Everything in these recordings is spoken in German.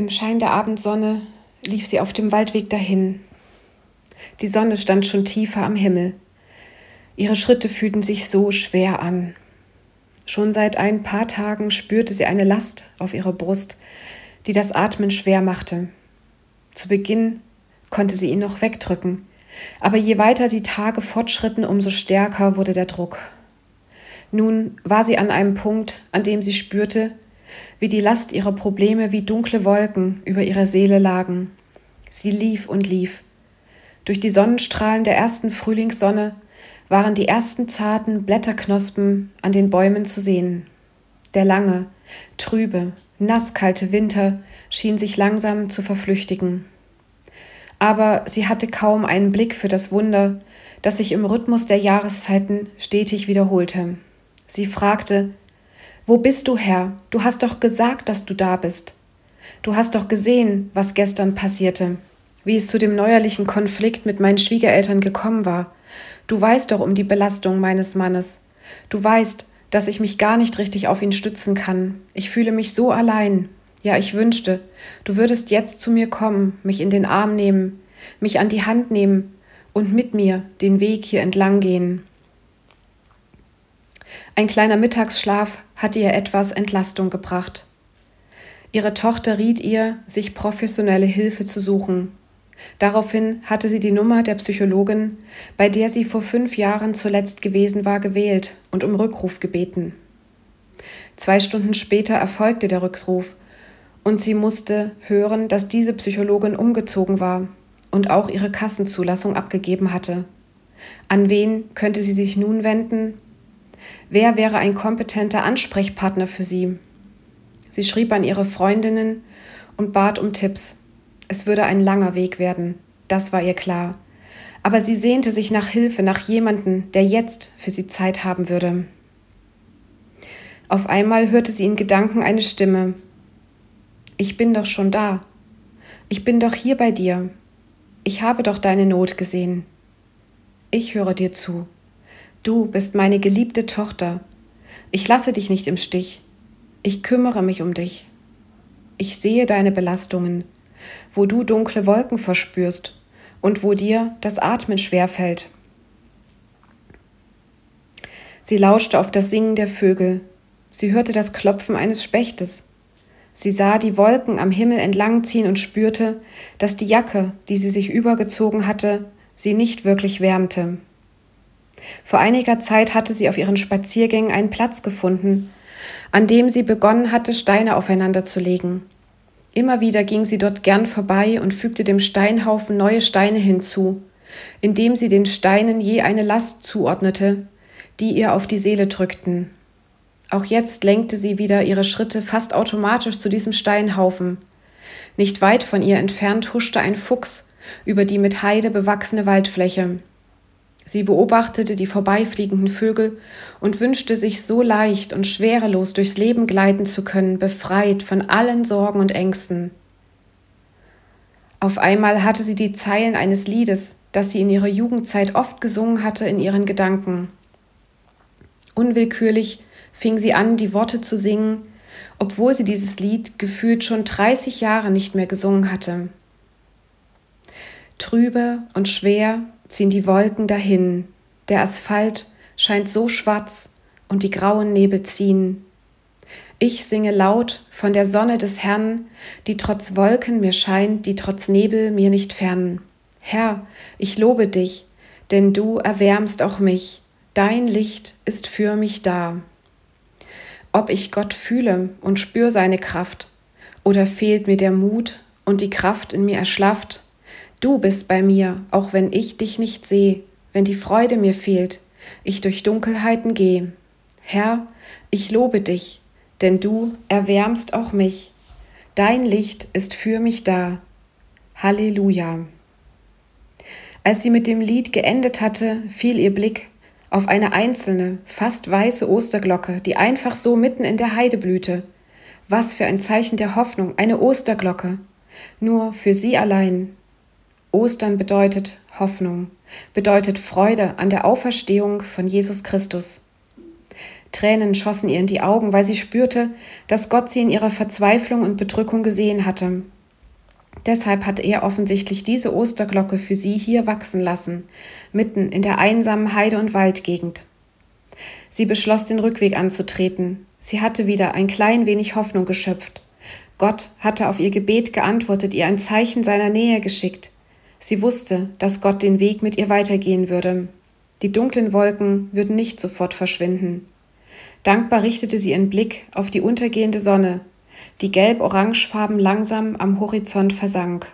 Im Schein der Abendsonne lief sie auf dem Waldweg dahin. Die Sonne stand schon tiefer am Himmel. Ihre Schritte fühlten sich so schwer an. Schon seit ein paar Tagen spürte sie eine Last auf ihrer Brust, die das Atmen schwer machte. Zu Beginn konnte sie ihn noch wegdrücken, aber je weiter die Tage fortschritten, umso stärker wurde der Druck. Nun war sie an einem Punkt, an dem sie spürte, wie die Last ihrer Probleme wie dunkle Wolken über ihrer Seele lagen. Sie lief und lief. Durch die Sonnenstrahlen der ersten Frühlingssonne waren die ersten zarten Blätterknospen an den Bäumen zu sehen. Der lange, trübe, nasskalte Winter schien sich langsam zu verflüchtigen. Aber sie hatte kaum einen Blick für das Wunder, das sich im Rhythmus der Jahreszeiten stetig wiederholte. Sie fragte, wo bist du, Herr? Du hast doch gesagt, dass du da bist. Du hast doch gesehen, was gestern passierte, wie es zu dem neuerlichen Konflikt mit meinen Schwiegereltern gekommen war. Du weißt doch um die Belastung meines Mannes. Du weißt, dass ich mich gar nicht richtig auf ihn stützen kann. Ich fühle mich so allein. Ja, ich wünschte, du würdest jetzt zu mir kommen, mich in den Arm nehmen, mich an die Hand nehmen und mit mir den Weg hier entlang gehen. Ein kleiner Mittagsschlaf hatte ihr etwas Entlastung gebracht. Ihre Tochter riet ihr, sich professionelle Hilfe zu suchen. Daraufhin hatte sie die Nummer der Psychologin, bei der sie vor fünf Jahren zuletzt gewesen war, gewählt und um Rückruf gebeten. Zwei Stunden später erfolgte der Rückruf und sie musste hören, dass diese Psychologin umgezogen war und auch ihre Kassenzulassung abgegeben hatte. An wen könnte sie sich nun wenden? Wer wäre ein kompetenter Ansprechpartner für sie? Sie schrieb an ihre Freundinnen und bat um Tipps. Es würde ein langer Weg werden, das war ihr klar. Aber sie sehnte sich nach Hilfe, nach jemanden, der jetzt für sie Zeit haben würde. Auf einmal hörte sie in Gedanken eine Stimme. Ich bin doch schon da. Ich bin doch hier bei dir. Ich habe doch deine Not gesehen. Ich höre dir zu. Du bist meine geliebte Tochter. Ich lasse dich nicht im Stich. Ich kümmere mich um dich. Ich sehe deine Belastungen, wo du dunkle Wolken verspürst und wo dir das Atmen schwerfällt. Sie lauschte auf das Singen der Vögel. Sie hörte das Klopfen eines Spechtes. Sie sah die Wolken am Himmel entlangziehen und spürte, dass die Jacke, die sie sich übergezogen hatte, sie nicht wirklich wärmte. Vor einiger Zeit hatte sie auf ihren Spaziergängen einen Platz gefunden, an dem sie begonnen hatte, Steine aufeinander zu legen. Immer wieder ging sie dort gern vorbei und fügte dem Steinhaufen neue Steine hinzu, indem sie den Steinen je eine Last zuordnete, die ihr auf die Seele drückten. Auch jetzt lenkte sie wieder ihre Schritte fast automatisch zu diesem Steinhaufen. Nicht weit von ihr entfernt huschte ein Fuchs über die mit Heide bewachsene Waldfläche. Sie beobachtete die vorbeifliegenden Vögel und wünschte sich so leicht und schwerelos durchs Leben gleiten zu können, befreit von allen Sorgen und Ängsten. Auf einmal hatte sie die Zeilen eines Liedes, das sie in ihrer Jugendzeit oft gesungen hatte, in ihren Gedanken. Unwillkürlich fing sie an, die Worte zu singen, obwohl sie dieses Lied gefühlt schon 30 Jahre nicht mehr gesungen hatte. Trübe und schwer ziehen die Wolken dahin, der Asphalt scheint so schwarz und die grauen Nebel ziehen. Ich singe laut von der Sonne des Herrn, die trotz Wolken mir scheint, die trotz Nebel mir nicht fern. Herr, ich lobe dich, denn du erwärmst auch mich, dein Licht ist für mich da. Ob ich Gott fühle und spür seine Kraft, oder fehlt mir der Mut und die Kraft in mir erschlafft, Du bist bei mir, auch wenn ich dich nicht sehe, wenn die Freude mir fehlt, ich durch Dunkelheiten gehe. Herr, ich lobe dich, denn du erwärmst auch mich. Dein Licht ist für mich da. Halleluja. Als sie mit dem Lied geendet hatte, fiel ihr Blick auf eine einzelne, fast weiße Osterglocke, die einfach so mitten in der Heide blühte. Was für ein Zeichen der Hoffnung, eine Osterglocke. Nur für sie allein, Ostern bedeutet Hoffnung, bedeutet Freude an der Auferstehung von Jesus Christus. Tränen schossen ihr in die Augen, weil sie spürte, dass Gott sie in ihrer Verzweiflung und Bedrückung gesehen hatte. Deshalb hatte er offensichtlich diese Osterglocke für sie hier wachsen lassen, mitten in der einsamen Heide- und Waldgegend. Sie beschloss, den Rückweg anzutreten. Sie hatte wieder ein klein wenig Hoffnung geschöpft. Gott hatte auf ihr Gebet geantwortet, ihr ein Zeichen seiner Nähe geschickt. Sie wusste, dass Gott den Weg mit ihr weitergehen würde. Die dunklen Wolken würden nicht sofort verschwinden. Dankbar richtete sie ihren Blick auf die untergehende Sonne, die gelb-orangefarben langsam am Horizont versank.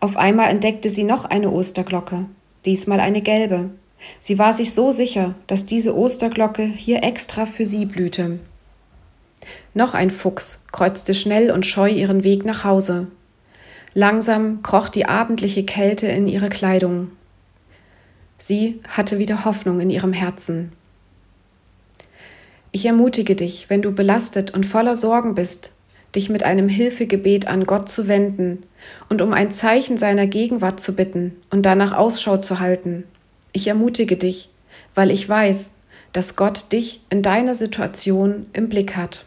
Auf einmal entdeckte sie noch eine Osterglocke, diesmal eine gelbe. Sie war sich so sicher, dass diese Osterglocke hier extra für sie blühte. Noch ein Fuchs kreuzte schnell und scheu ihren Weg nach Hause. Langsam kroch die abendliche Kälte in ihre Kleidung. Sie hatte wieder Hoffnung in ihrem Herzen. Ich ermutige dich, wenn du belastet und voller Sorgen bist, dich mit einem Hilfegebet an Gott zu wenden und um ein Zeichen seiner Gegenwart zu bitten und danach Ausschau zu halten. Ich ermutige dich, weil ich weiß, dass Gott dich in deiner Situation im Blick hat.